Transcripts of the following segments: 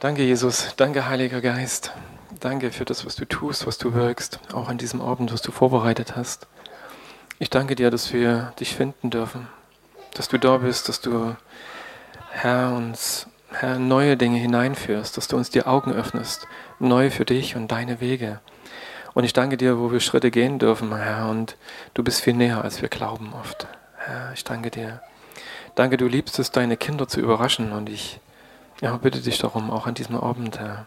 Danke, Jesus. Danke, Heiliger Geist. Danke für das, was du tust, was du wirkst, auch an diesem Abend, was du vorbereitet hast. Ich danke dir, dass wir dich finden dürfen, dass du da bist, dass du, Herr, uns, Herr, neue Dinge hineinführst, dass du uns die Augen öffnest, neu für dich und deine Wege. Und ich danke dir, wo wir Schritte gehen dürfen, Herr, und du bist viel näher, als wir glauben oft. Herr, ich danke dir. Danke, du liebst es, deine Kinder zu überraschen und ich ja, bitte dich darum, auch an diesem Abend, Herr,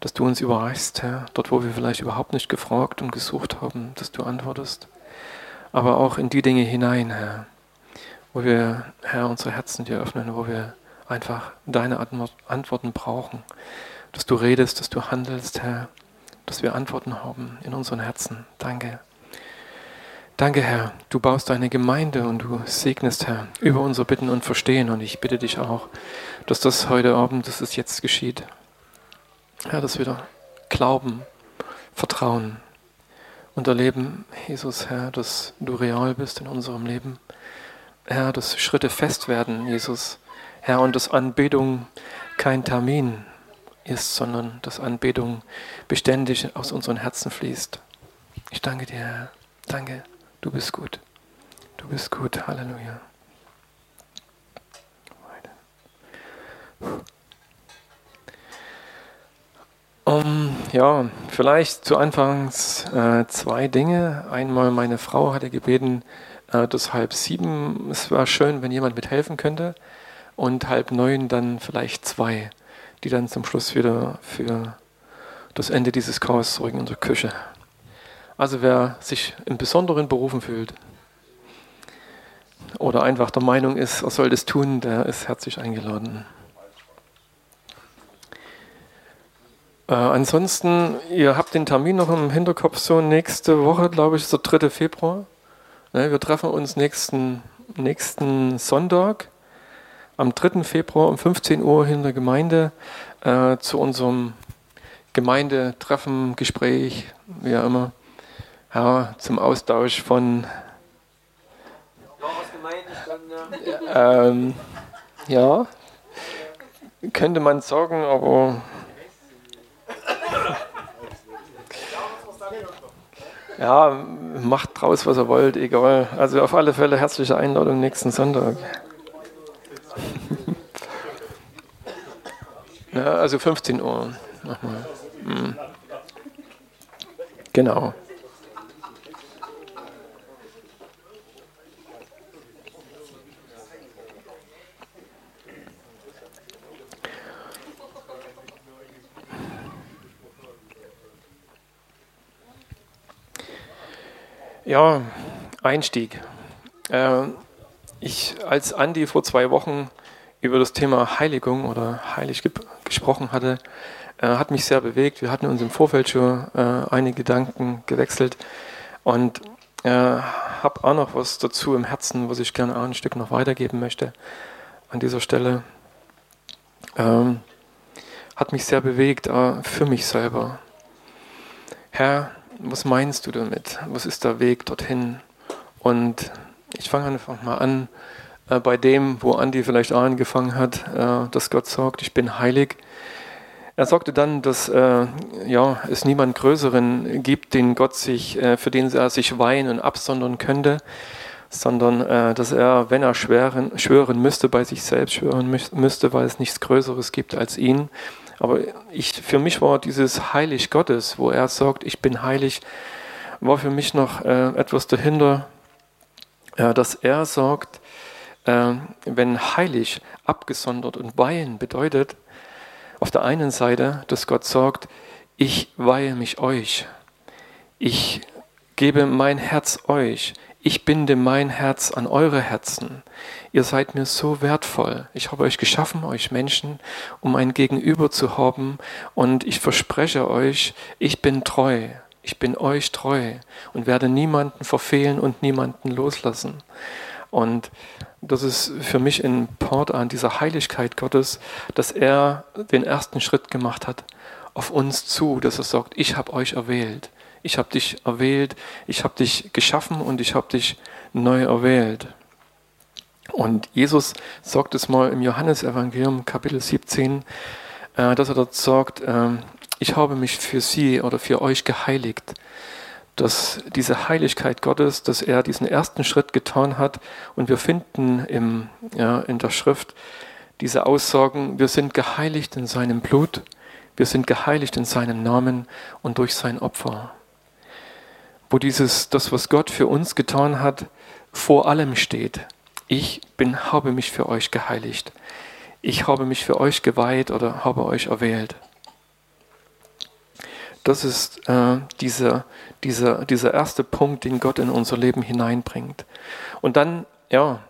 dass du uns überreichst, Herr, dort, wo wir vielleicht überhaupt nicht gefragt und gesucht haben, dass du antwortest, aber auch in die Dinge hinein, Herr, wo wir, Herr, unsere Herzen dir öffnen, wo wir einfach deine Antworten brauchen, dass du redest, dass du handelst, Herr, dass wir Antworten haben in unseren Herzen. Danke. Danke, Herr. Du baust deine Gemeinde und du segnest, Herr, über unser Bitten und Verstehen. Und ich bitte dich auch, dass das heute Abend, dass es jetzt geschieht. Herr, dass wir da glauben, vertrauen und erleben, Jesus, Herr, dass du real bist in unserem Leben. Herr, dass Schritte fest werden, Jesus. Herr, und dass Anbetung kein Termin ist, sondern dass Anbetung beständig aus unseren Herzen fließt. Ich danke dir, Herr. Danke. Du bist gut. Du bist gut. Halleluja. Um, ja, vielleicht zu Anfangs äh, zwei Dinge. Einmal, meine Frau hatte gebeten, äh, das halb sieben, es war schön, wenn jemand mithelfen könnte. Und halb neun dann vielleicht zwei, die dann zum Schluss wieder für das Ende dieses Chaos zurück in unsere Küche. Also wer sich im Besonderen berufen fühlt oder einfach der Meinung ist, er soll das tun, der ist herzlich eingeladen. Äh, ansonsten, ihr habt den Termin noch im Hinterkopf, so nächste Woche, glaube ich, ist der 3. Februar. Ne, wir treffen uns nächsten, nächsten Sonntag, am 3. Februar um 15 Uhr in der Gemeinde äh, zu unserem Gemeindetreffen, Gespräch, wie auch immer, ja, zum Austausch von. Ähm, ja, könnte man sagen, aber Ja, macht draus, was ihr wollt, egal. Also auf alle Fälle herzliche Einladung nächsten Sonntag. ja, also 15 Uhr nochmal. Mhm. Genau. Ja, Einstieg. Äh, ich, als Andi vor zwei Wochen über das Thema Heiligung oder heilig ge gesprochen hatte, äh, hat mich sehr bewegt. Wir hatten uns im Vorfeld schon äh, einige Gedanken gewechselt und äh, habe auch noch was dazu im Herzen, was ich gerne auch ein Stück noch weitergeben möchte an dieser Stelle. Ähm, hat mich sehr bewegt für mich selber. Herr, was meinst du damit? Was ist der Weg dorthin? Und ich fange einfach mal an äh, bei dem, wo Andi vielleicht angefangen hat, äh, dass Gott sagt, ich bin heilig. Er sagte dann, dass äh, ja, es niemand Größeren gibt, den Gott sich, äh, für den er sich weihen und absondern könnte, sondern äh, dass er, wenn er schwören, schwören müsste, bei sich selbst schwören müsste, weil es nichts Größeres gibt als ihn. Aber ich, für mich war dieses Heilig Gottes, wo er sagt, ich bin heilig, war für mich noch äh, etwas dahinter, äh, dass er sagt, äh, wenn heilig, abgesondert und weihen bedeutet, auf der einen Seite, dass Gott sagt, ich weihe mich euch, ich gebe mein Herz euch, ich binde mein Herz an eure Herzen. Ihr seid mir so wertvoll. Ich habe euch geschaffen, euch Menschen, um ein Gegenüber zu haben. Und ich verspreche euch, ich bin treu. Ich bin euch treu und werde niemanden verfehlen und niemanden loslassen. Und das ist für mich ein Port an dieser Heiligkeit Gottes, dass er den ersten Schritt gemacht hat auf uns zu, dass er sagt, ich habe euch erwählt ich habe dich erwählt, ich habe dich geschaffen und ich habe dich neu erwählt. Und Jesus sagt es mal im Johannesevangelium Kapitel 17, äh, dass er dort sagt, äh, ich habe mich für sie oder für euch geheiligt. Dass diese Heiligkeit Gottes, dass er diesen ersten Schritt getan hat und wir finden im, ja, in der Schrift diese Aussagen, wir sind geheiligt in seinem Blut, wir sind geheiligt in seinem Namen und durch sein Opfer. Wo dieses, das, was Gott für uns getan hat, vor allem steht. Ich bin, habe mich für euch geheiligt. Ich habe mich für euch geweiht oder habe euch erwählt. Das ist äh, dieser, dieser, dieser erste Punkt, den Gott in unser Leben hineinbringt. Und dann, ja,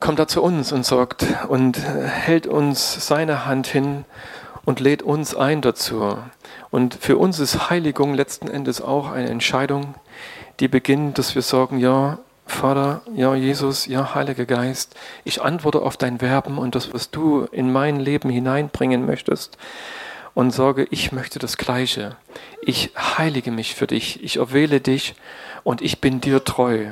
kommt er zu uns und sagt und hält uns seine Hand hin und lädt uns ein dazu. Und für uns ist Heiligung letzten Endes auch eine Entscheidung, die beginnt, dass wir sagen, ja, Vater, ja, Jesus, ja, Heiliger Geist, ich antworte auf dein Werben und das, was du in mein Leben hineinbringen möchtest und sage, ich möchte das Gleiche. Ich heilige mich für dich, ich erwähle dich und ich bin dir treu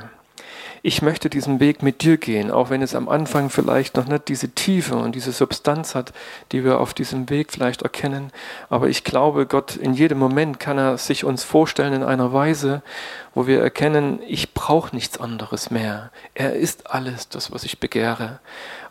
ich möchte diesen Weg mit dir gehen, auch wenn es am Anfang vielleicht noch nicht diese Tiefe und diese Substanz hat, die wir auf diesem Weg vielleicht erkennen. Aber ich glaube, Gott in jedem Moment kann er sich uns vorstellen in einer Weise, wo wir erkennen, ich brauche nichts anderes mehr. Er ist alles, das, was ich begehre.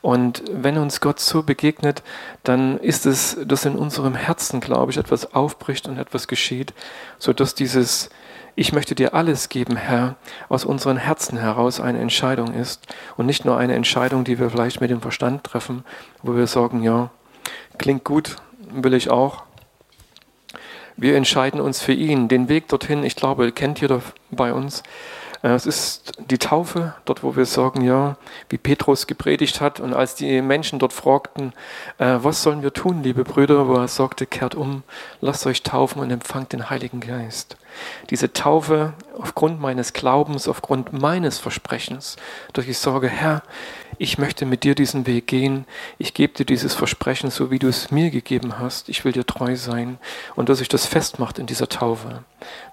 Und wenn uns Gott so begegnet, dann ist es, dass in unserem Herzen, glaube ich, etwas aufbricht und etwas geschieht, sodass dieses ich möchte dir alles geben, Herr, aus unseren Herzen heraus eine Entscheidung ist und nicht nur eine Entscheidung, die wir vielleicht mit dem Verstand treffen, wo wir sagen, ja, klingt gut, will ich auch. Wir entscheiden uns für ihn. Den Weg dorthin, ich glaube, kennt jeder bei uns. Äh, es ist die Taufe, dort wo wir sagen, ja, wie Petrus gepredigt hat und als die Menschen dort fragten, äh, was sollen wir tun, liebe Brüder, wo er sagte, kehrt um, lasst euch taufen und empfangt den Heiligen Geist. Diese Taufe aufgrund meines Glaubens, aufgrund meines Versprechens, dass ich sage, Herr, ich möchte mit dir diesen Weg gehen, ich gebe dir dieses Versprechen, so wie du es mir gegeben hast, ich will dir treu sein und dass sich das festmacht in dieser Taufe.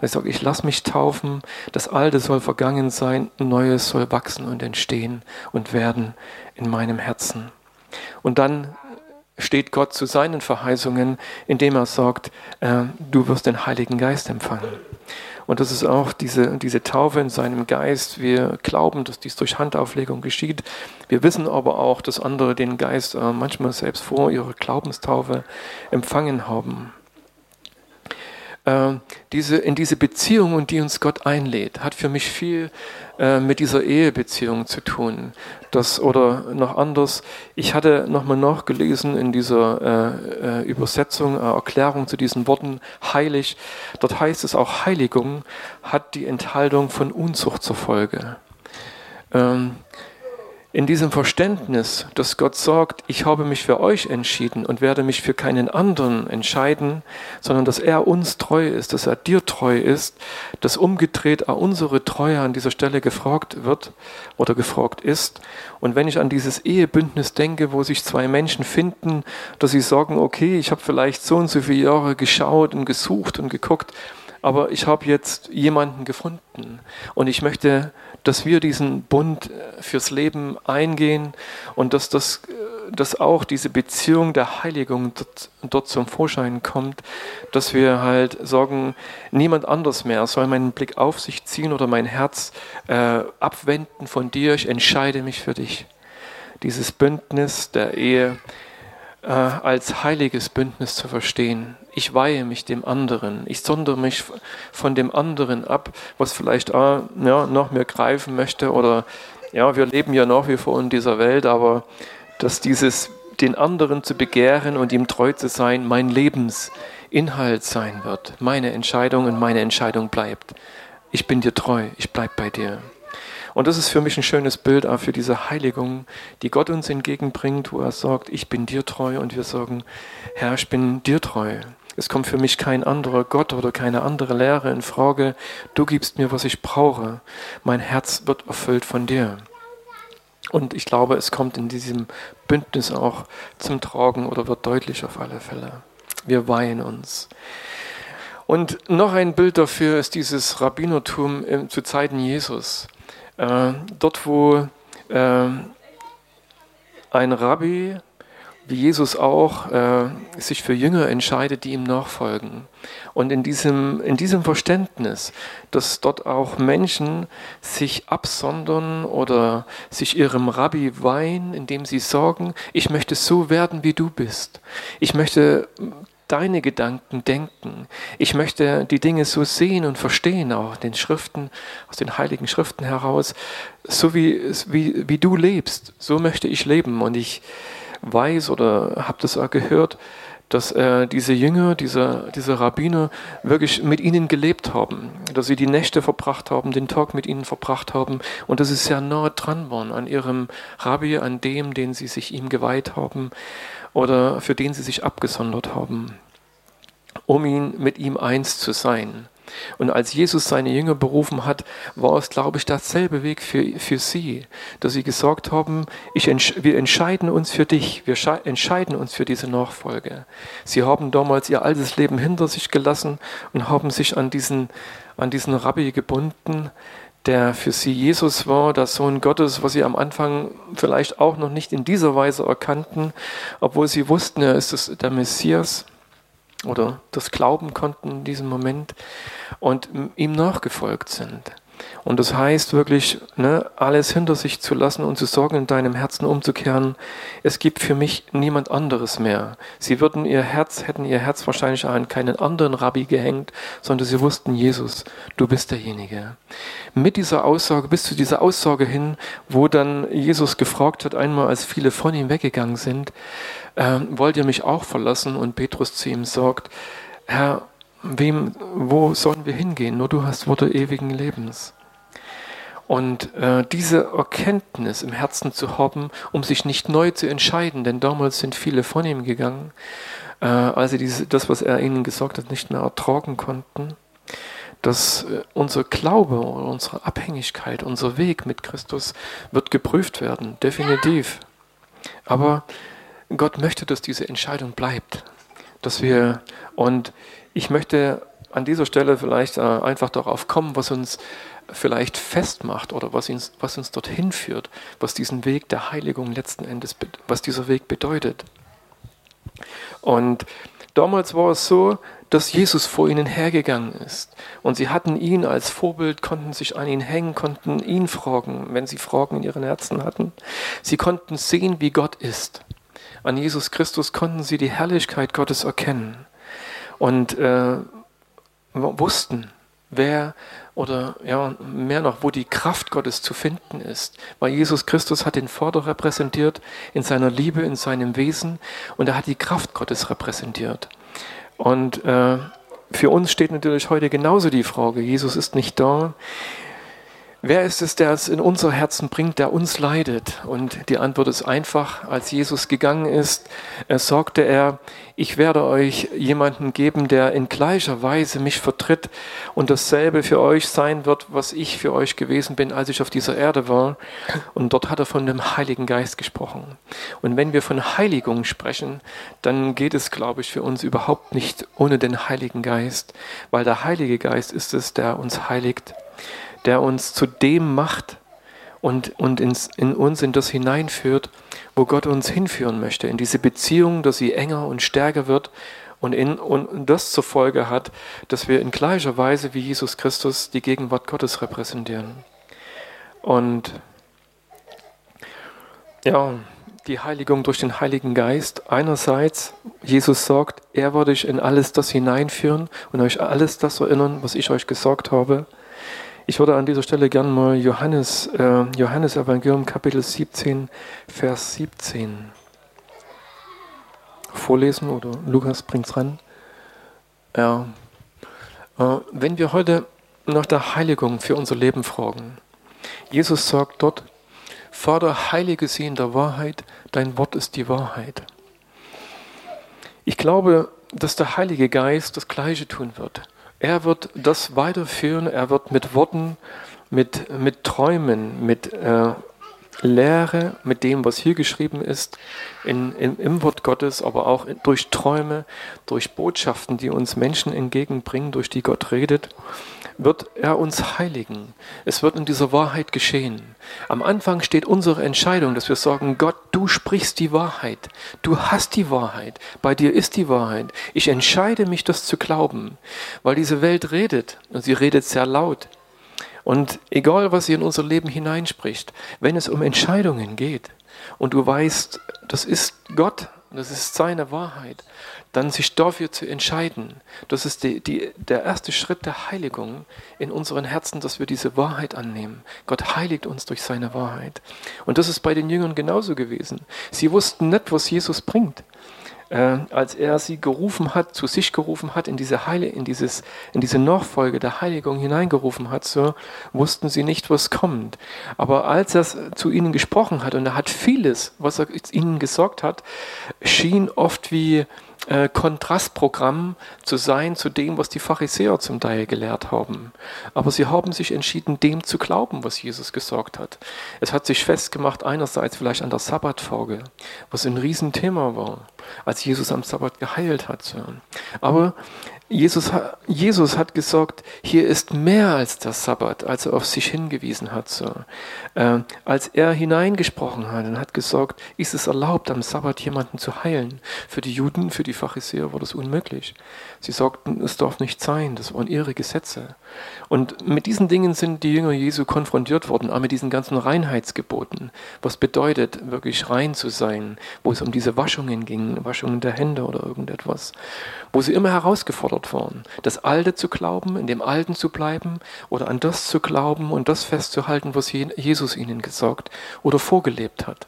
Dass ich sage, ich lasse mich taufen, das Alte soll vergangen sein, Neues soll wachsen und entstehen und werden in meinem Herzen. Und dann steht Gott zu seinen Verheißungen, indem er sagt, äh, du wirst den Heiligen Geist empfangen. Und das ist auch diese, diese Taufe in seinem Geist. Wir glauben, dass dies durch Handauflegung geschieht. Wir wissen aber auch, dass andere den Geist äh, manchmal selbst vor ihrer Glaubenstaufe empfangen haben. Äh, diese, in diese Beziehung, in die uns Gott einlädt, hat für mich viel äh, mit dieser Ehebeziehung zu tun. Das, oder noch anders, ich hatte nochmal nachgelesen in dieser äh, äh, Übersetzung, äh, Erklärung zu diesen Worten, heilig. Dort heißt es auch, Heiligung hat die Enthaltung von Unzucht zur Folge. Ähm, in diesem Verständnis, dass Gott sagt, ich habe mich für euch entschieden und werde mich für keinen anderen entscheiden, sondern dass er uns treu ist, dass er dir treu ist, dass umgedreht auch unsere Treue an dieser Stelle gefragt wird oder gefragt ist. Und wenn ich an dieses Ehebündnis denke, wo sich zwei Menschen finden, dass sie sagen, okay, ich habe vielleicht so und so viele Jahre geschaut und gesucht und geguckt, aber ich habe jetzt jemanden gefunden und ich möchte dass wir diesen Bund äh, fürs Leben eingehen und dass, das, äh, dass auch diese Beziehung der Heiligung dort, dort zum Vorschein kommt, dass wir halt sagen, niemand anders mehr soll meinen Blick auf sich ziehen oder mein Herz äh, abwenden von dir, ich entscheide mich für dich. Dieses Bündnis der Ehe äh, als heiliges Bündnis zu verstehen. Ich weihe mich dem anderen. Ich sondere mich von dem anderen ab, was vielleicht auch, ja, noch mehr greifen möchte. Oder ja, wir leben ja nach wie vor in dieser Welt, aber dass dieses den anderen zu begehren und ihm treu zu sein, mein Lebensinhalt sein wird. Meine Entscheidung und meine Entscheidung bleibt. Ich bin dir treu, ich bleibe bei dir. Und das ist für mich ein schönes Bild auch für diese Heiligung, die Gott uns entgegenbringt, wo er sagt, ich bin dir treu und wir sagen, Herr, ich bin dir treu. Es kommt für mich kein anderer Gott oder keine andere Lehre in Frage. Du gibst mir, was ich brauche. Mein Herz wird erfüllt von dir. Und ich glaube, es kommt in diesem Bündnis auch zum Tragen oder wird deutlich auf alle Fälle. Wir weihen uns. Und noch ein Bild dafür ist dieses Rabbinertum zu Zeiten Jesus. Äh, dort, wo äh, ein Rabbi wie Jesus auch äh, sich für Jünger entscheidet, die ihm nachfolgen. Und in diesem, in diesem Verständnis, dass dort auch Menschen sich absondern oder sich ihrem Rabbi weihen, indem sie sagen, ich möchte so werden, wie du bist. Ich möchte deine Gedanken denken. Ich möchte die Dinge so sehen und verstehen, auch den Schriften, aus den heiligen Schriften heraus, so wie, wie, wie du lebst, so möchte ich leben. Und ich weiß oder das auch gehört, dass äh, diese Jünger, diese, diese Rabbiner wirklich mit ihnen gelebt haben, dass sie die Nächte verbracht haben, den Tag mit ihnen verbracht haben und dass sie sehr nahe dran waren an ihrem Rabbi, an dem, den sie sich ihm geweiht haben oder für den sie sich abgesondert haben, um ihn mit ihm eins zu sein. Und als Jesus seine Jünger berufen hat, war es, glaube ich, dasselbe Weg für, für sie, dass sie gesagt haben, ich, wir entscheiden uns für dich, wir entscheiden uns für diese Nachfolge. Sie haben damals ihr altes Leben hinter sich gelassen und haben sich an diesen, an diesen Rabbi gebunden, der für sie Jesus war, der Sohn Gottes, was sie am Anfang vielleicht auch noch nicht in dieser Weise erkannten, obwohl sie wussten, er ist der Messias oder das glauben konnten in diesem Moment und ihm nachgefolgt sind. Und das heißt wirklich, ne, alles hinter sich zu lassen und zu sorgen, in deinem Herzen umzukehren. Es gibt für mich niemand anderes mehr. Sie würden ihr Herz, hätten ihr Herz wahrscheinlich an keinen anderen Rabbi gehängt, sondern sie wussten, Jesus, du bist derjenige. Mit dieser Aussage, bis zu dieser Aussage hin, wo dann Jesus gefragt hat, einmal als viele von ihm weggegangen sind, äh, wollt ihr mich auch verlassen? Und Petrus zu ihm sagt, Herr, wem, wo sollen wir hingehen? Nur du hast Worte ewigen Lebens. Und äh, diese Erkenntnis im Herzen zu haben, um sich nicht neu zu entscheiden, denn damals sind viele von ihm gegangen, äh, als sie diese, das, was er ihnen gesagt hat, nicht mehr ertragen konnten, dass äh, unser Glaube unsere Abhängigkeit, unser Weg mit Christus wird geprüft werden, definitiv. Aber Gott möchte, dass diese Entscheidung bleibt, dass wir und ich möchte an dieser Stelle vielleicht äh, einfach darauf kommen, was uns vielleicht festmacht oder was uns, was uns dorthin führt, was diesen Weg der Heiligung letzten Endes, was dieser Weg bedeutet. Und damals war es so, dass Jesus vor ihnen hergegangen ist. Und sie hatten ihn als Vorbild, konnten sich an ihn hängen, konnten ihn fragen, wenn sie Fragen in ihren Herzen hatten. Sie konnten sehen, wie Gott ist. An Jesus Christus konnten sie die Herrlichkeit Gottes erkennen und äh, wussten, wer oder ja, mehr noch, wo die Kraft Gottes zu finden ist. Weil Jesus Christus hat den Vater repräsentiert in seiner Liebe, in seinem Wesen und er hat die Kraft Gottes repräsentiert. Und äh, für uns steht natürlich heute genauso die Frage, Jesus ist nicht da. Wer ist es, der es in unser Herzen bringt, der uns leidet? Und die Antwort ist einfach, als Jesus gegangen ist, er sagte er, ich werde euch jemanden geben, der in gleicher Weise mich vertritt und dasselbe für euch sein wird, was ich für euch gewesen bin, als ich auf dieser Erde war. Und dort hat er von dem Heiligen Geist gesprochen. Und wenn wir von Heiligung sprechen, dann geht es, glaube ich, für uns überhaupt nicht ohne den Heiligen Geist, weil der Heilige Geist ist es, der uns heiligt der uns zu dem macht und, und ins, in uns in das hineinführt, wo Gott uns hinführen möchte, in diese Beziehung, dass sie enger und stärker wird und, in, und das zur Folge hat, dass wir in gleicher Weise wie Jesus Christus die Gegenwart Gottes repräsentieren. Und ja, die Heiligung durch den Heiligen Geist. Einerseits, Jesus sagt, er wird euch in alles das hineinführen und euch alles das erinnern, was ich euch gesagt habe. Ich würde an dieser Stelle gerne mal Johannes, äh, Johannes Evangelium Kapitel 17, Vers 17 vorlesen oder Lukas bringt es ran. Ja. Äh, wenn wir heute nach der Heiligung für unser Leben fragen, Jesus sagt dort, Vater, heilige sie in der Wahrheit, dein Wort ist die Wahrheit. Ich glaube, dass der Heilige Geist das Gleiche tun wird. Er wird das weiterführen, er wird mit Worten, mit, mit Träumen, mit äh, Lehre mit dem, was hier geschrieben ist, in, in, im Wort Gottes, aber auch durch Träume, durch Botschaften, die uns Menschen entgegenbringen, durch die Gott redet, wird er uns heiligen. Es wird in dieser Wahrheit geschehen. Am Anfang steht unsere Entscheidung, dass wir sagen, Gott, du sprichst die Wahrheit. Du hast die Wahrheit. Bei dir ist die Wahrheit. Ich entscheide mich, das zu glauben, weil diese Welt redet und sie redet sehr laut. Und egal, was sie in unser Leben hineinspricht, wenn es um Entscheidungen geht und du weißt, das ist Gott, das ist seine Wahrheit, dann sich dafür zu entscheiden, das ist die, die, der erste Schritt der Heiligung in unseren Herzen, dass wir diese Wahrheit annehmen. Gott heiligt uns durch seine Wahrheit. Und das ist bei den Jüngern genauso gewesen. Sie wussten nicht, was Jesus bringt äh, als er sie gerufen hat, zu sich gerufen hat, in diese, Heile, in dieses, in diese Nachfolge der Heiligung hineingerufen hat, so wussten sie nicht, was kommt. Aber als er zu ihnen gesprochen hat und er hat vieles, was er ihnen gesagt hat, schien oft wie äh, Kontrastprogramm zu sein zu dem, was die Pharisäer zum Teil gelehrt haben. Aber sie haben sich entschieden, dem zu glauben, was Jesus gesagt hat. Es hat sich festgemacht, einerseits vielleicht an der Sabbatfolge, was ein Riesenthema war, als Jesus am Sabbat geheilt hat. Aber Jesus, Jesus hat gesagt, hier ist mehr als der Sabbat, als er auf sich hingewiesen hat. So. Äh, als er hineingesprochen hat und hat gesagt, ist es erlaubt, am Sabbat jemanden zu heilen. Für die Juden, für die Pharisäer war das unmöglich. Sie sagten, es darf nicht sein, das waren ihre Gesetze. Und mit diesen Dingen sind die Jünger Jesu konfrontiert worden, auch mit diesen ganzen Reinheitsgeboten. Was bedeutet, wirklich rein zu sein, wo es um diese Waschungen ging, Waschungen der Hände oder irgendetwas, wo sie immer herausgefordert worden, das Alte zu glauben, in dem Alten zu bleiben oder an das zu glauben und das festzuhalten, was Jesus ihnen gesagt oder vorgelebt hat.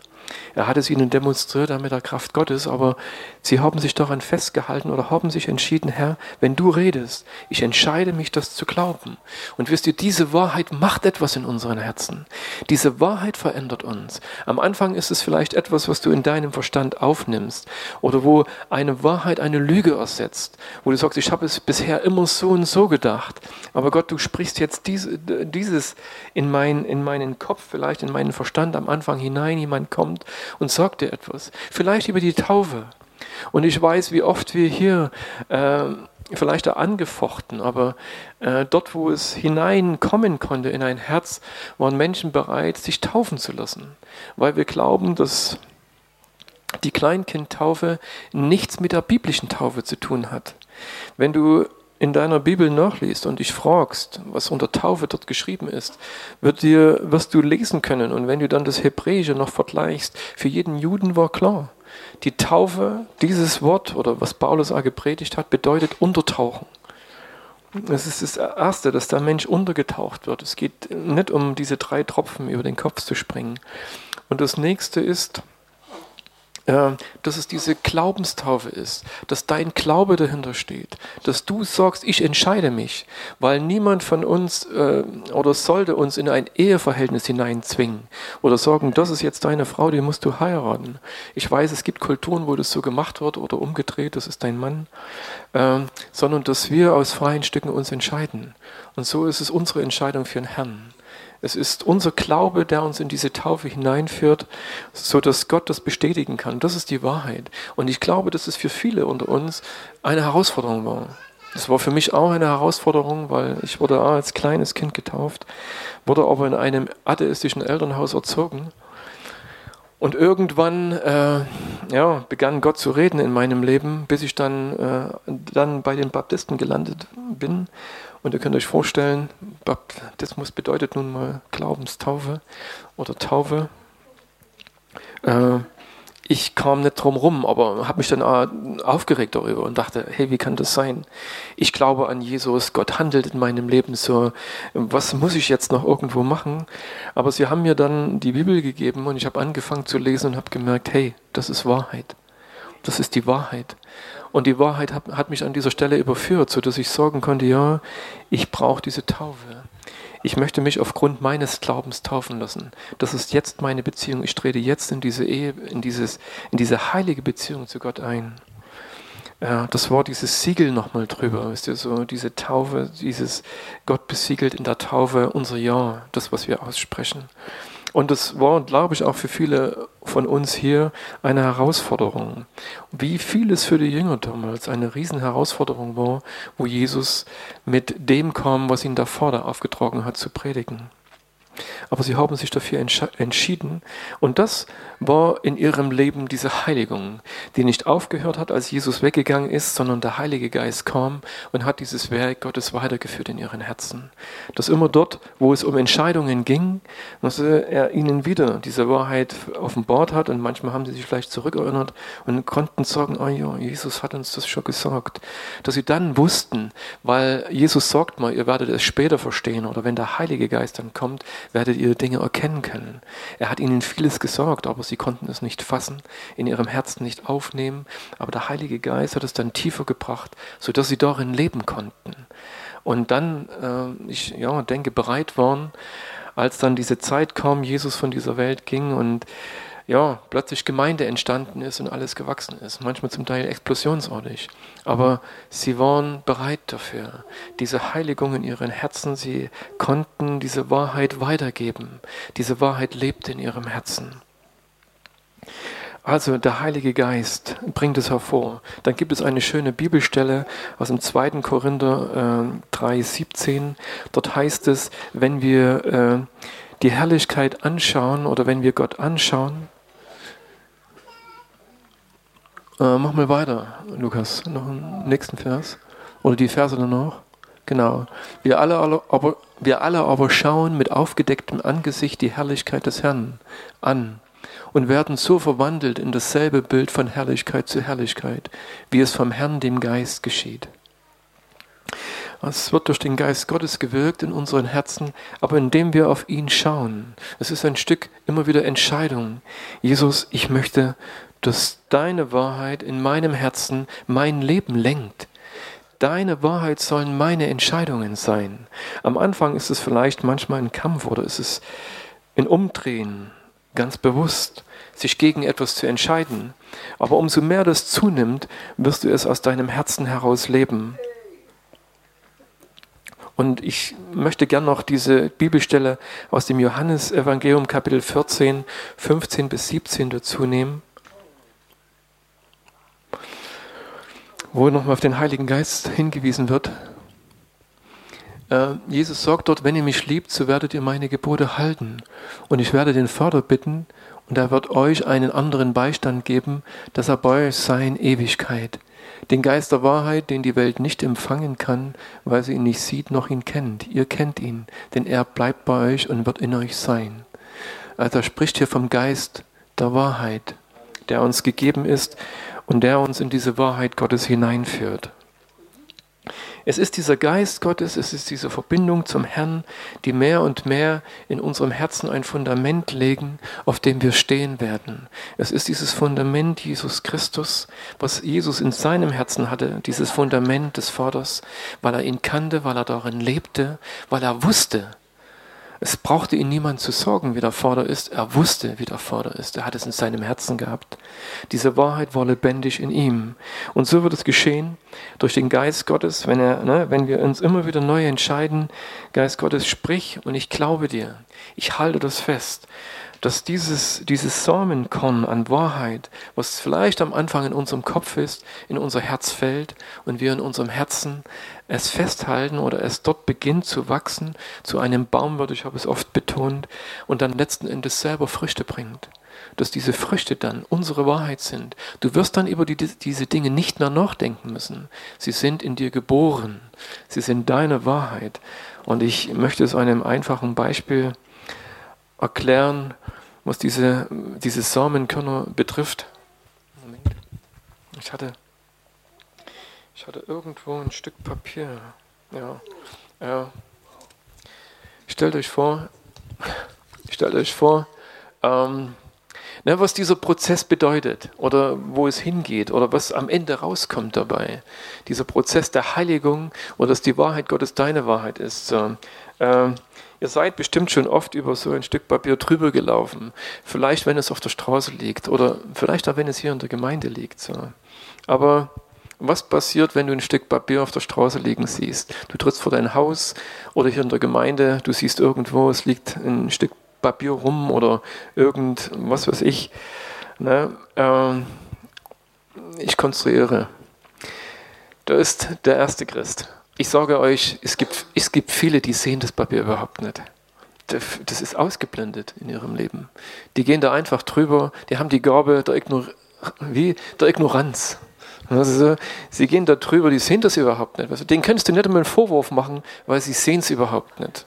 Er hat es ihnen demonstriert mit der Kraft Gottes, aber sie haben sich daran festgehalten oder haben sich entschieden, Herr, wenn du redest, ich entscheide mich, das zu glauben. Und wisst ihr, diese Wahrheit macht etwas in unseren Herzen. Diese Wahrheit verändert uns. Am Anfang ist es vielleicht etwas, was du in deinem Verstand aufnimmst oder wo eine Wahrheit eine Lüge ersetzt, wo du sagst, ich habe es bisher immer so und so gedacht, aber Gott, du sprichst jetzt diese, dieses in, mein, in meinen Kopf, vielleicht in meinen Verstand am Anfang hinein, jemand kommt und sagt dir etwas. Vielleicht über die Taufe. Und ich weiß, wie oft wir hier äh, vielleicht da angefochten, aber äh, dort, wo es hineinkommen konnte in ein Herz, waren Menschen bereit, sich taufen zu lassen, weil wir glauben, dass die Kleinkindtaufe nichts mit der biblischen Taufe zu tun hat. Wenn du in deiner Bibel nachliest und dich fragst, was unter Taufe dort geschrieben ist, wird dir, wirst du lesen können. Und wenn du dann das Hebräische noch vergleichst, für jeden Juden war klar, die Taufe, dieses Wort oder was Paulus auch gepredigt hat, bedeutet untertauchen. Das ist das Erste, dass der Mensch untergetaucht wird. Es geht nicht um diese drei Tropfen über den Kopf zu springen. Und das nächste ist, dass es diese Glaubenstaufe ist, dass dein Glaube dahinter steht, dass du sagst, ich entscheide mich, weil niemand von uns äh, oder sollte uns in ein Eheverhältnis hineinzwingen oder sagen, das ist jetzt deine Frau, die musst du heiraten. Ich weiß, es gibt Kulturen, wo das so gemacht wird oder umgedreht, das ist dein Mann, äh, sondern dass wir aus freien Stücken uns entscheiden. Und so ist es unsere Entscheidung für den Herrn. Es ist unser Glaube, der uns in diese Taufe hineinführt, so dass Gott das bestätigen kann. Das ist die Wahrheit. Und ich glaube, dass es für viele unter uns eine Herausforderung war. Das war für mich auch eine Herausforderung, weil ich wurde als kleines Kind getauft, wurde aber in einem atheistischen Elternhaus erzogen. Und irgendwann äh, ja, begann Gott zu reden in meinem Leben, bis ich dann, äh, dann bei den Baptisten gelandet bin und ihr könnt euch vorstellen, Baptismus bedeutet nun mal Glaubenstaufe oder Taufe. Äh, ich kam nicht drum rum, aber habe mich dann aufgeregt darüber und dachte, hey, wie kann das sein? Ich glaube an Jesus, Gott handelt in meinem Leben so, was muss ich jetzt noch irgendwo machen? Aber sie haben mir dann die Bibel gegeben und ich habe angefangen zu lesen und habe gemerkt, hey, das ist Wahrheit. Das ist die Wahrheit. Und die Wahrheit hat, hat mich an dieser Stelle überführt, sodass ich sagen konnte, ja, ich brauche diese Taufe. Ich möchte mich aufgrund meines Glaubens taufen lassen. Das ist jetzt meine Beziehung. Ich trete jetzt in diese Ehe, in, dieses, in diese heilige Beziehung zu Gott ein. Ja, das war dieses Siegel nochmal drüber, wisst ihr, so diese Taufe, dieses Gott besiegelt in der Taufe unser Ja, das, was wir aussprechen. Und das war, glaube ich, auch für viele von uns hier eine Herausforderung. Wie vieles für die Jünger damals eine Riesenherausforderung war, wo Jesus mit dem kam, was ihn davor da aufgetragen hat, zu predigen. Aber sie haben sich dafür entschieden. Und das war in ihrem Leben diese Heiligung, die nicht aufgehört hat, als Jesus weggegangen ist, sondern der Heilige Geist kam und hat dieses Werk Gottes weitergeführt in ihren Herzen. Dass immer dort, wo es um Entscheidungen ging, dass er ihnen wieder diese Wahrheit offenbart hat und manchmal haben sie sich vielleicht zurückerinnert und konnten sagen, oh ja, Jesus hat uns das schon gesagt. Dass sie dann wussten, weil Jesus sagt mal, ihr werdet es später verstehen oder wenn der Heilige Geist dann kommt, werdet ihr Dinge erkennen können. Er hat ihnen vieles gesagt, aber sie konnten es nicht fassen, in ihrem Herzen nicht aufnehmen. Aber der Heilige Geist hat es dann tiefer gebracht, sodass sie darin leben konnten. Und dann, äh, ich ja, denke, bereit waren, als dann diese Zeit kam, Jesus von dieser Welt ging und ja, plötzlich Gemeinde entstanden ist und alles gewachsen ist. Manchmal zum Teil explosionsartig. Aber sie waren bereit dafür. Diese Heiligung in ihren Herzen, sie konnten diese Wahrheit weitergeben. Diese Wahrheit lebte in ihrem Herzen. Also der Heilige Geist bringt es hervor. Dann gibt es eine schöne Bibelstelle aus dem 2. Korinther äh, 3,17. Dort heißt es, wenn wir äh, die Herrlichkeit anschauen oder wenn wir Gott anschauen, Äh, mach mal weiter, Lukas. Noch einen nächsten Vers. Oder die Verse danach. Genau. Wir alle, aber, wir alle aber schauen mit aufgedecktem Angesicht die Herrlichkeit des Herrn an und werden so verwandelt in dasselbe Bild von Herrlichkeit zu Herrlichkeit, wie es vom Herrn dem Geist geschieht. Es wird durch den Geist Gottes gewirkt in unseren Herzen, aber indem wir auf ihn schauen. Es ist ein Stück immer wieder Entscheidung. Jesus, ich möchte dass deine Wahrheit in meinem Herzen mein Leben lenkt. Deine Wahrheit sollen meine Entscheidungen sein. Am Anfang ist es vielleicht manchmal ein Kampf oder ist es ein Umdrehen, ganz bewusst, sich gegen etwas zu entscheiden. Aber umso mehr das zunimmt, wirst du es aus deinem Herzen heraus leben. Und ich möchte gern noch diese Bibelstelle aus dem Johannesevangelium Kapitel 14, 15 bis 17 dazu nehmen. wo nochmal auf den Heiligen Geist hingewiesen wird. Äh, Jesus sagt dort, wenn ihr mich liebt, so werdet ihr meine Gebote halten. Und ich werde den Vater bitten, und er wird euch einen anderen Beistand geben, dass er bei euch sei in Ewigkeit. Den Geist der Wahrheit, den die Welt nicht empfangen kann, weil sie ihn nicht sieht noch ihn kennt. Ihr kennt ihn, denn er bleibt bei euch und wird in euch sein. Also er spricht hier vom Geist der Wahrheit, der uns gegeben ist und der uns in diese Wahrheit Gottes hineinführt. Es ist dieser Geist Gottes, es ist diese Verbindung zum Herrn, die mehr und mehr in unserem Herzen ein Fundament legen, auf dem wir stehen werden. Es ist dieses Fundament Jesus Christus, was Jesus in seinem Herzen hatte, dieses Fundament des Vaters, weil er ihn kannte, weil er darin lebte, weil er wusste, es brauchte ihn niemand zu sorgen, wie der Vater ist. Er wusste, wie der Vater ist. Er hat es in seinem Herzen gehabt. Diese Wahrheit war lebendig in ihm. Und so wird es geschehen durch den Geist Gottes, wenn, er, ne, wenn wir uns immer wieder neu entscheiden, Geist Gottes, sprich und ich glaube dir. Ich halte das fest dass dieses, dieses Samenkorn an Wahrheit, was vielleicht am Anfang in unserem Kopf ist, in unser Herz fällt und wir in unserem Herzen es festhalten oder es dort beginnt zu wachsen, zu einem Baum wird, ich habe es oft betont, und dann letzten Endes selber Früchte bringt. Dass diese Früchte dann unsere Wahrheit sind. Du wirst dann über die, diese Dinge nicht mehr nachdenken müssen. Sie sind in dir geboren. Sie sind deine Wahrheit. Und ich möchte es einem einfachen Beispiel erklären, was diese, diese Samenkörner betrifft. Moment. Ich hatte, ich hatte irgendwo ein Stück Papier. Ja. ja. Stellt euch vor, stellt euch vor, ähm, na, was dieser Prozess bedeutet oder wo es hingeht oder was am Ende rauskommt dabei. Dieser Prozess der Heiligung oder dass die Wahrheit Gottes deine Wahrheit ist. So. Ähm, Ihr seid bestimmt schon oft über so ein Stück Papier drüber gelaufen. Vielleicht, wenn es auf der Straße liegt oder vielleicht auch, wenn es hier in der Gemeinde liegt. So. Aber was passiert, wenn du ein Stück Papier auf der Straße liegen siehst? Du trittst vor dein Haus oder hier in der Gemeinde, du siehst irgendwo, es liegt ein Stück Papier rum oder irgend, was weiß ich. Ne? Ähm, ich konstruiere. Da ist der erste Christ. Ich sage euch, es gibt, es gibt viele, die sehen das Papier überhaupt nicht. Das ist ausgeblendet in ihrem Leben. Die gehen da einfach drüber, die haben die Gabe der, Ignor wie? der Ignoranz. Also, sie gehen da drüber, die sehen das überhaupt nicht. Also, denen kannst du nicht einmal einen Vorwurf machen, weil sie sehen es überhaupt nicht.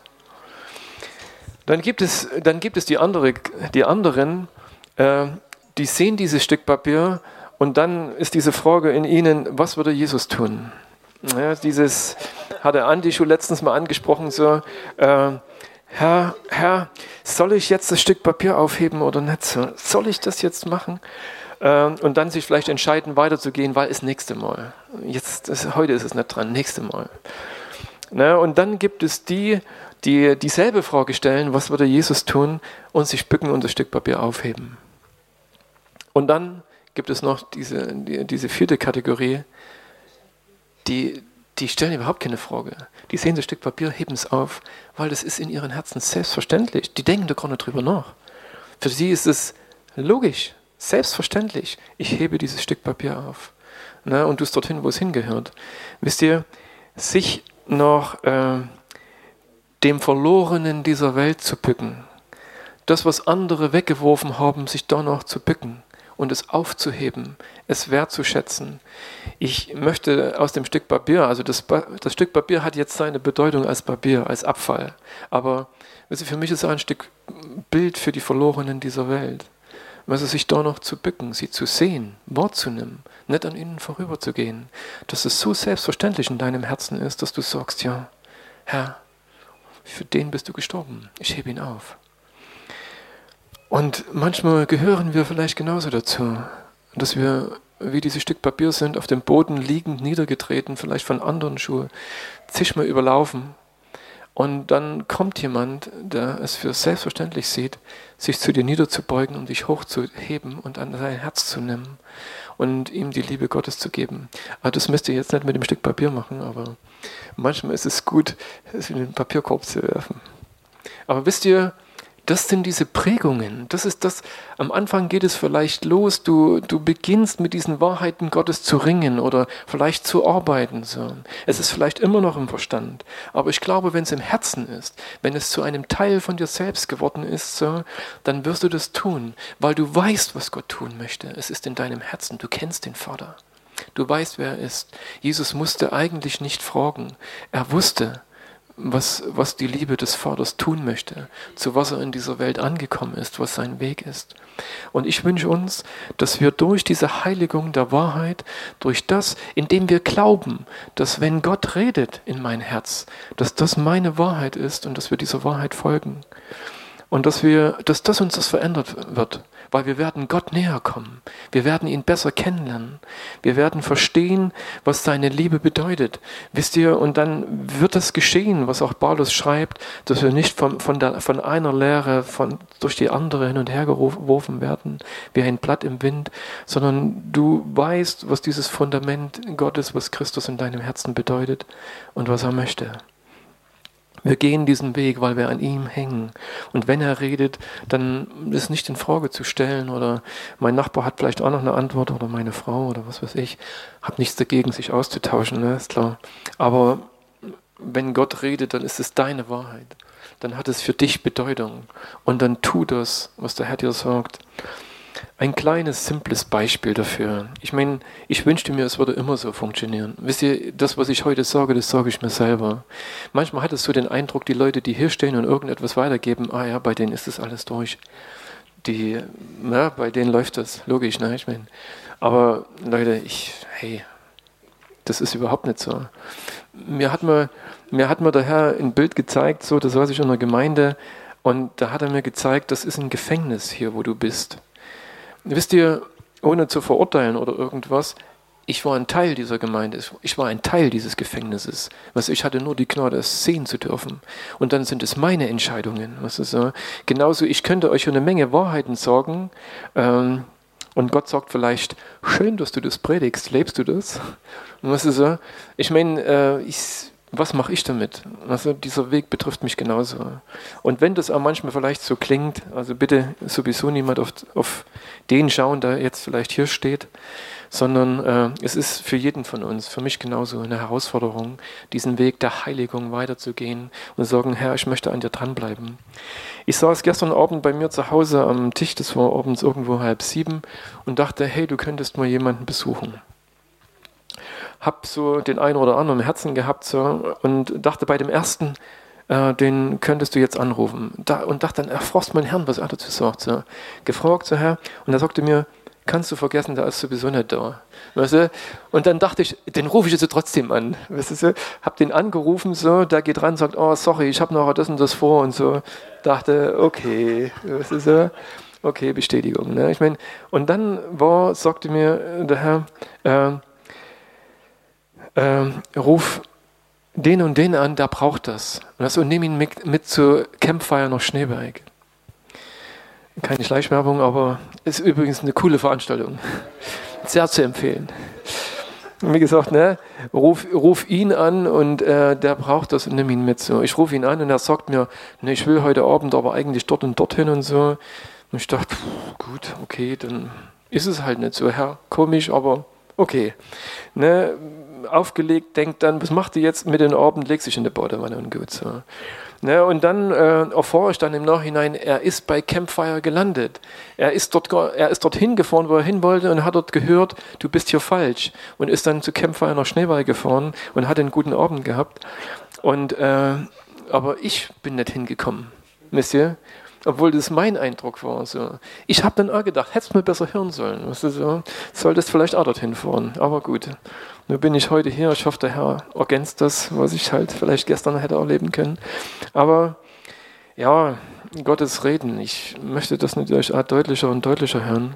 Dann gibt es, dann gibt es die, andere, die anderen, äh, die sehen dieses Stück Papier und dann ist diese Frage in ihnen, was würde Jesus tun? Ja, dieses hat der Andi schon letztens mal angesprochen, so, äh, Herr, Herr, soll ich jetzt das Stück Papier aufheben oder nicht? Soll ich das jetzt machen? Ähm, und dann sich vielleicht entscheiden, weiterzugehen, weil es nächste Mal. Jetzt, das, heute ist es nicht dran, nächste Mal. Ne? Und dann gibt es die, die dieselbe Frage stellen, was würde Jesus tun, und sich bücken und das Stück Papier aufheben. Und dann gibt es noch diese, die, diese vierte Kategorie, die, die stellen überhaupt keine Frage. Die sehen das Stück Papier, heben es auf, weil das ist in ihren Herzen selbstverständlich. Die denken da gar nicht drüber nach. Für sie ist es logisch. Selbstverständlich, ich hebe dieses Stück Papier auf ne, und du es dorthin, wo es hingehört. Wisst ihr, sich noch äh, dem Verlorenen dieser Welt zu bücken, das, was andere weggeworfen haben, sich da noch zu bücken und es aufzuheben, es wertzuschätzen. Ich möchte aus dem Stück Papier, also das, das Stück Papier hat jetzt seine Bedeutung als Papier, als Abfall, aber ihr, für mich ist es ein Stück Bild für die Verlorenen dieser Welt also sich da noch zu bücken, sie zu sehen, wahrzunehmen, nicht an ihnen vorüberzugehen, dass es so selbstverständlich in deinem Herzen ist, dass du sagst, ja, Herr, für den bist du gestorben, ich hebe ihn auf. Und manchmal gehören wir vielleicht genauso dazu, dass wir wie dieses Stück Papier sind, auf dem Boden liegend, niedergetreten, vielleicht von anderen Schuhe, zigmal überlaufen und dann kommt jemand, der es für selbstverständlich sieht, sich zu dir niederzubeugen und dich hochzuheben und an sein Herz zu nehmen und ihm die Liebe Gottes zu geben. Aber das müsst ihr jetzt nicht mit dem Stück Papier machen, aber manchmal ist es gut, es in den Papierkorb zu werfen. Aber wisst ihr, das sind diese Prägungen. Das ist das, am Anfang geht es vielleicht los, du, du beginnst mit diesen Wahrheiten Gottes zu ringen oder vielleicht zu arbeiten. So. Es ist vielleicht immer noch im Verstand. Aber ich glaube, wenn es im Herzen ist, wenn es zu einem Teil von dir selbst geworden ist, so, dann wirst du das tun, weil du weißt, was Gott tun möchte. Es ist in deinem Herzen. Du kennst den Vater. Du weißt, wer er ist. Jesus musste eigentlich nicht fragen. Er wusste, was, was die Liebe des Vaters tun möchte, zu was er in dieser Welt angekommen ist, was sein Weg ist. Und ich wünsche uns, dass wir durch diese Heiligung der Wahrheit, durch das, indem wir glauben, dass wenn Gott redet in mein Herz, dass das meine Wahrheit ist und dass wir dieser Wahrheit folgen. Und dass wir, dass das uns das verändert wird weil wir werden Gott näher kommen. Wir werden ihn besser kennenlernen. Wir werden verstehen, was seine Liebe bedeutet. Wisst ihr, und dann wird das geschehen, was auch Paulus schreibt, dass wir nicht von, von, der, von einer Lehre von, durch die andere hin und her geworfen werden, wie ein Blatt im Wind, sondern du weißt, was dieses Fundament Gottes, was Christus in deinem Herzen bedeutet und was er möchte. Wir gehen diesen Weg, weil wir an ihm hängen. Und wenn er redet, dann ist nicht in Frage zu stellen oder mein Nachbar hat vielleicht auch noch eine Antwort oder meine Frau oder was weiß ich. Hat nichts dagegen, sich auszutauschen, ne? ist klar. Aber wenn Gott redet, dann ist es deine Wahrheit. Dann hat es für dich Bedeutung. Und dann tu das, was der Herr dir sagt. Ein kleines, simples Beispiel dafür. Ich meine, ich wünschte mir, es würde immer so funktionieren. Wisst ihr, das, was ich heute sage, das sage ich mir selber. Manchmal hat es so den Eindruck, die Leute, die hier stehen und irgendetwas weitergeben, ah ja, bei denen ist das alles durch. Die, na, bei denen läuft das, logisch, ne? Ich meine, aber Leute, ich, hey, das ist überhaupt nicht so. Mir hat mir, mir hat mir der Herr ein Bild gezeigt, so, das weiß ich in der Gemeinde, und da hat er mir gezeigt, das ist ein Gefängnis hier, wo du bist. Wisst ihr, ohne zu verurteilen oder irgendwas, ich war ein Teil dieser Gemeinde, ich war ein Teil dieses Gefängnisses. Was ich hatte nur die Gnade, es sehen zu dürfen. Und dann sind es meine Entscheidungen. Was ist so? Genauso, ich könnte euch eine Menge Wahrheiten sagen. Ähm, und Gott sagt vielleicht, schön, dass du das predigst, lebst du das? Und was ist so? Ich meine, äh, ich, was mache ich damit? Also dieser Weg betrifft mich genauso. Und wenn das auch manchmal vielleicht so klingt, also bitte sowieso niemand auf, auf den schauen, der jetzt vielleicht hier steht, sondern äh, es ist für jeden von uns, für mich genauso eine Herausforderung, diesen Weg der Heiligung weiterzugehen und sagen, Herr, ich möchte an dir dranbleiben. Ich saß gestern Abend bei mir zu Hause am Tisch, das war abends irgendwo halb sieben, und dachte, hey, du könntest mal jemanden besuchen habe so den einen oder anderen im Herzen gehabt so, und dachte bei dem ersten, äh, den könntest du jetzt anrufen. Da, und dachte dann, erfrost mein Herrn, was er dazu sagt. So. Gefragt, so Herr, und er sagte mir, kannst du vergessen, der ist sowieso nicht da. Weißt du? Und dann dachte ich, den rufe ich jetzt trotzdem an. Weißt du? Hab den angerufen, so, der geht ran, sagt, oh, sorry, ich habe noch das und das vor und so. Dachte, okay, weißt du, okay, Bestätigung. Ne? Ich meine, und dann war, sagte mir der Herr, äh, äh, ruf den und den an, der braucht das. Und, das, und nimm ihn mit, mit zu Campfire nach Schneeberg. Keine Schleichwerbung, aber ist übrigens eine coole Veranstaltung. Sehr zu empfehlen. Wie gesagt, ne, ruf, ruf ihn an und äh, der braucht das und nimm ihn mit. So. Ich rufe ihn an und er sagt mir, ne, ich will heute Abend aber eigentlich dort und dorthin und so. Und ich dachte, pff, gut, okay, dann ist es halt nicht so, Herr, komisch, aber okay. Ne, aufgelegt, denkt dann, was macht ihr jetzt mit den Abend, legt sich in die Badewanne und gut so. Ne, und dann äh, erfahre ich dann im Nachhinein, er ist bei Campfire gelandet. Er ist, dort, er ist dorthin gefahren, wo er hin wollte und hat dort gehört, du bist hier falsch. Und ist dann zu Campfire nach Schneewald gefahren und hat einen guten Abend gehabt. Und, äh, aber ich bin nicht hingekommen. Ihr? Obwohl das mein Eindruck war. So. Ich habe dann auch gedacht, hättest du mir besser hören sollen. Weißt du, so, solltest vielleicht auch dorthin fahren. Aber gut, nur bin ich heute hier. Ich hoffe, der Herr ergänzt das, was ich halt vielleicht gestern hätte erleben können. Aber ja, Gottes Reden. Ich möchte das natürlich auch deutlicher und deutlicher hören.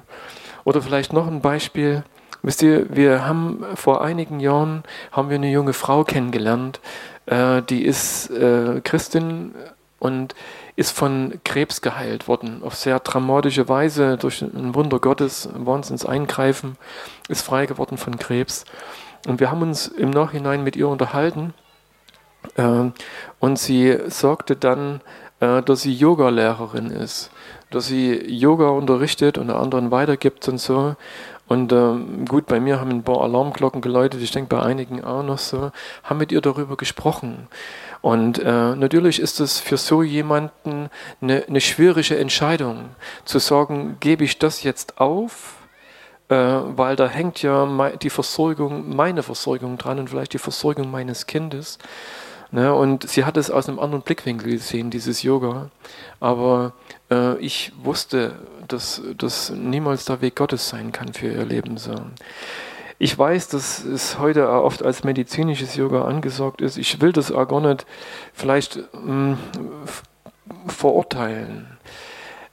Oder vielleicht noch ein Beispiel. Wisst ihr, wir haben vor einigen Jahren haben wir eine junge Frau kennengelernt, äh, die ist äh, Christin und ist von Krebs geheilt worden. Auf sehr dramatische Weise durch ein Wunder Gottes, Wahnsinns Eingreifen, ist frei geworden von Krebs. Und wir haben uns im Nachhinein mit ihr unterhalten. Äh, und sie sagte dann, äh, dass sie Yoga-Lehrerin ist, dass sie Yoga unterrichtet und anderen weitergibt und so. Und ähm, gut, bei mir haben ein paar Alarmglocken geläutet, ich denke bei einigen auch noch so, haben mit ihr darüber gesprochen. Und äh, natürlich ist es für so jemanden eine, eine schwierige Entscheidung, zu sagen, gebe ich das jetzt auf, äh, weil da hängt ja die Versorgung, meine Versorgung dran und vielleicht die Versorgung meines Kindes. Ne? Und sie hat es aus einem anderen Blickwinkel gesehen, dieses Yoga. Aber äh, ich wusste, dass das niemals der Weg Gottes sein kann für ihr Leben. So. Ich weiß, dass es heute oft als medizinisches Yoga angesagt ist. Ich will das auch gar nicht vielleicht mh, mm, verurteilen.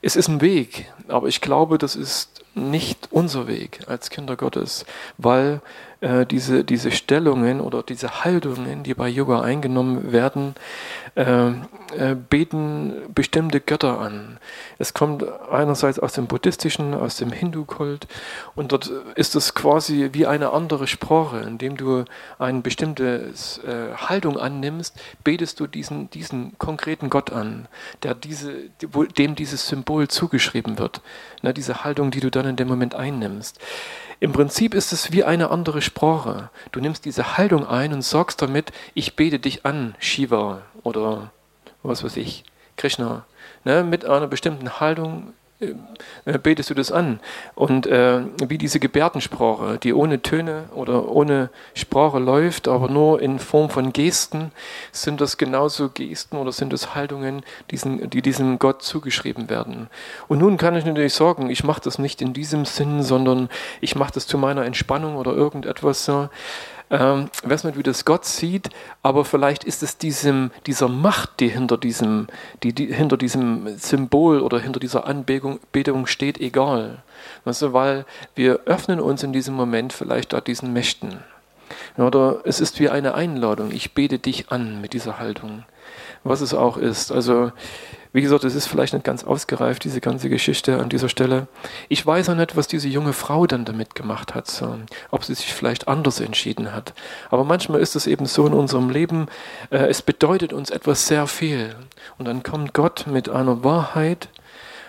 Es ist ein Weg, aber ich glaube, das ist nicht unser Weg als Kinder Gottes, weil äh, diese, diese Stellungen oder diese Haltungen, die bei Yoga eingenommen werden, äh, äh, beten bestimmte Götter an. Es kommt einerseits aus dem buddhistischen, aus dem Hindu-Kult und dort ist es quasi wie eine andere Sprache, indem du eine bestimmte äh, Haltung annimmst, betest du diesen, diesen konkreten Gott an, der diese, dem dieses Symbol zugeschrieben wird. Na, diese Haltung, die du dann in dem Moment einnimmst. Im Prinzip ist es wie eine andere Sprache. Du nimmst diese Haltung ein und sagst damit, ich bete dich an, Shiva oder was weiß ich, Krishna. Ne, mit einer bestimmten Haltung betest du das an. Und äh, wie diese Gebärdensprache, die ohne Töne oder ohne Sprache läuft, aber nur in Form von Gesten, sind das genauso Gesten oder sind das Haltungen, diesen, die diesem Gott zugeschrieben werden. Und nun kann ich natürlich sagen, ich mache das nicht in diesem Sinn, sondern ich mache das zu meiner Entspannung oder irgendetwas so. Ähm, weiß nicht, wie das Gott sieht, aber vielleicht ist es diesem, dieser Macht, die hinter diesem, die, die hinter diesem Symbol oder hinter dieser Anbetung steht, egal. Weißt du, weil wir öffnen uns in diesem Moment vielleicht da diesen Mächten. Oder es ist wie eine Einladung. Ich bete dich an mit dieser Haltung. Was es auch ist. Also Wie gesagt, es ist vielleicht nicht ganz ausgereift, diese ganze Geschichte an dieser Stelle. Ich weiß auch nicht, was diese junge Frau dann damit gemacht hat, ob sie sich vielleicht anders entschieden hat. Aber manchmal ist es eben so in unserem Leben, äh, es bedeutet uns etwas sehr viel. Und dann kommt Gott mit einer Wahrheit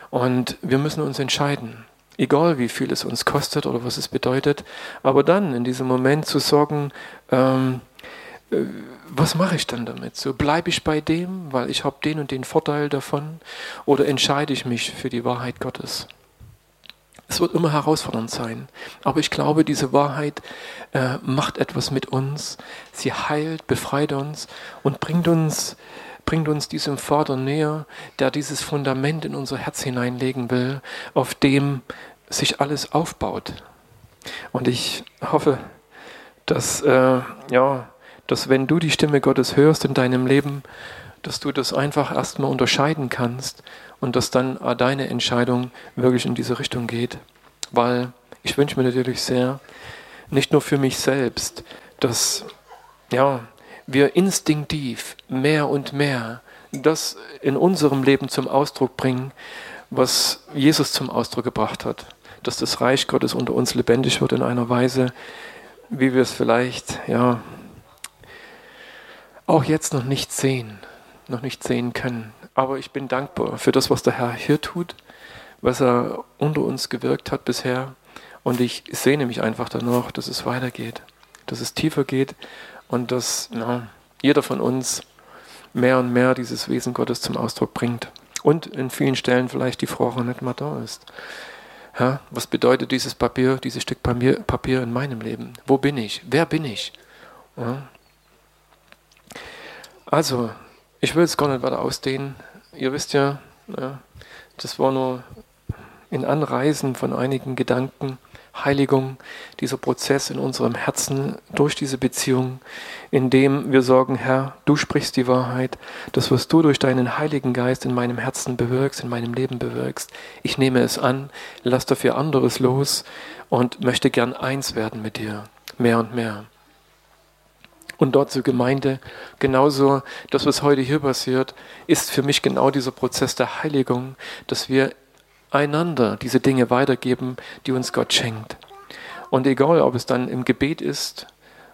und wir müssen uns entscheiden. Egal wie viel es uns kostet oder was es bedeutet. Aber dann in diesem Moment zu sagen, ähm, äh, was mache ich dann damit? So bleibe ich bei dem, weil ich habe den und den Vorteil davon, oder entscheide ich mich für die Wahrheit Gottes? Es wird immer herausfordernd sein, aber ich glaube, diese Wahrheit äh, macht etwas mit uns. Sie heilt, befreit uns und bringt uns, bringt uns diesem Vater näher, der dieses Fundament in unser Herz hineinlegen will, auf dem sich alles aufbaut. Und ich hoffe, dass äh, ja dass wenn du die Stimme Gottes hörst in deinem Leben, dass du das einfach erstmal unterscheiden kannst und dass dann deine Entscheidung wirklich in diese Richtung geht. Weil ich wünsche mir natürlich sehr, nicht nur für mich selbst, dass ja, wir instinktiv mehr und mehr das in unserem Leben zum Ausdruck bringen, was Jesus zum Ausdruck gebracht hat. Dass das Reich Gottes unter uns lebendig wird in einer Weise, wie wir es vielleicht ja, auch jetzt noch nicht sehen, noch nicht sehen können. Aber ich bin dankbar für das, was der Herr hier tut, was er unter uns gewirkt hat bisher. Und ich sehne mich einfach danach, dass es weitergeht, dass es tiefer geht und dass na, jeder von uns mehr und mehr dieses Wesen Gottes zum Ausdruck bringt. Und in vielen Stellen vielleicht die Frage nicht mal da ist. Ja, was bedeutet dieses Papier, dieses Stück Papier, Papier in meinem Leben? Wo bin ich? Wer bin ich? Ja, also, ich will es gar nicht weiter ausdehnen. Ihr wisst ja, das war nur in Anreisen von einigen Gedanken, Heiligung, dieser Prozess in unserem Herzen durch diese Beziehung, in dem wir sagen, Herr, du sprichst die Wahrheit, das, was du durch deinen Heiligen Geist in meinem Herzen bewirkst, in meinem Leben bewirkst. Ich nehme es an, lass dafür anderes los und möchte gern eins werden mit dir, mehr und mehr und dort zur Gemeinde. Genauso das, was heute hier passiert, ist für mich genau dieser Prozess der Heiligung, dass wir einander diese Dinge weitergeben, die uns Gott schenkt. Und egal, ob es dann im Gebet ist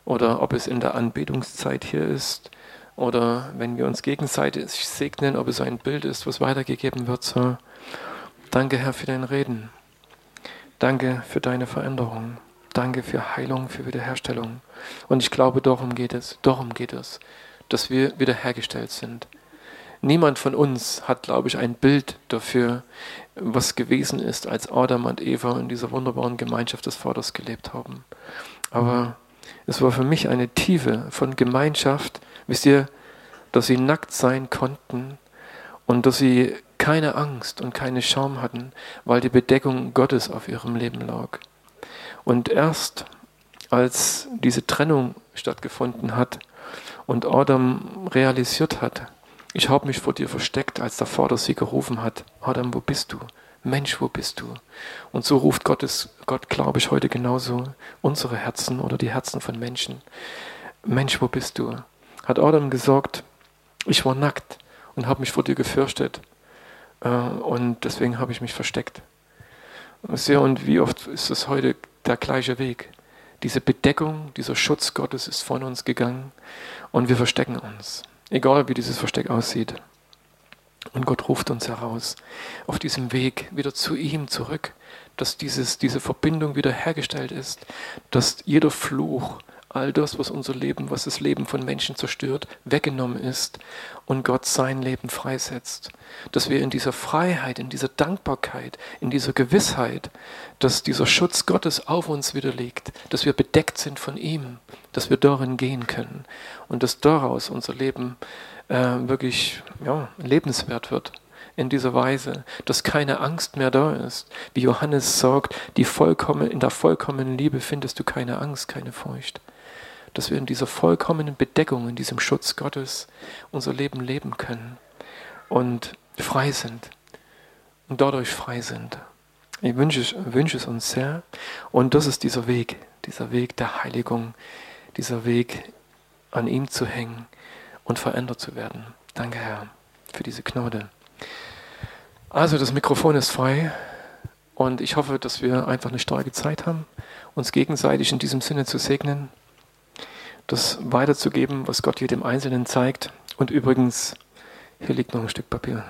oder ob es in der Anbetungszeit hier ist oder wenn wir uns gegenseitig segnen, ob es ein Bild ist, was weitergegeben wird. So, danke, Herr, für dein Reden. Danke für deine Veränderung. Danke für Heilung, für Wiederherstellung. Und ich glaube, darum geht es, darum geht es, dass wir wiederhergestellt sind. Niemand von uns hat, glaube ich, ein Bild dafür, was gewesen ist, als Adam und Eva in dieser wunderbaren Gemeinschaft des Vaters gelebt haben. Aber es war für mich eine Tiefe von Gemeinschaft, wisst ihr, dass sie nackt sein konnten und dass sie keine Angst und keine Scham hatten, weil die Bedeckung Gottes auf ihrem Leben lag. Und erst als diese Trennung stattgefunden hat und Adam realisiert hat, ich habe mich vor dir versteckt, als der Vater sie gerufen hat, Adam, wo bist du? Mensch, wo bist du? Und so ruft Gottes, Gott, glaube ich, heute genauso unsere Herzen oder die Herzen von Menschen. Mensch, wo bist du? Hat Adam gesagt, ich war nackt und habe mich vor dir gefürchtet äh, und deswegen habe ich mich versteckt. Und wie oft ist es heute der gleiche Weg. Diese Bedeckung, dieser Schutz Gottes ist von uns gegangen und wir verstecken uns. Egal wie dieses Versteck aussieht. Und Gott ruft uns heraus, auf diesem Weg wieder zu ihm zurück, dass dieses, diese Verbindung wieder hergestellt ist, dass jeder Fluch, all das, was unser Leben, was das Leben von Menschen zerstört, weggenommen ist und Gott sein Leben freisetzt. Dass wir in dieser Freiheit, in dieser Dankbarkeit, in dieser Gewissheit, dass dieser Schutz Gottes auf uns wieder liegt, dass wir bedeckt sind von ihm, dass wir darin gehen können und dass daraus unser Leben äh, wirklich ja, lebenswert wird in dieser Weise, dass keine Angst mehr da ist. Wie Johannes sagt, die vollkommen, in der vollkommenen Liebe findest du keine Angst, keine Furcht dass wir in dieser vollkommenen Bedeckung, in diesem Schutz Gottes unser Leben leben können und frei sind und dadurch frei sind. Ich wünsche, wünsche es uns sehr und das ist dieser Weg, dieser Weg der Heiligung, dieser Weg an ihm zu hängen und verändert zu werden. Danke, Herr, für diese Gnade. Also das Mikrofon ist frei und ich hoffe, dass wir einfach eine starke Zeit haben, uns gegenseitig in diesem Sinne zu segnen, das weiterzugeben, was Gott jedem Einzelnen zeigt. Und übrigens, hier liegt noch ein Stück Papier.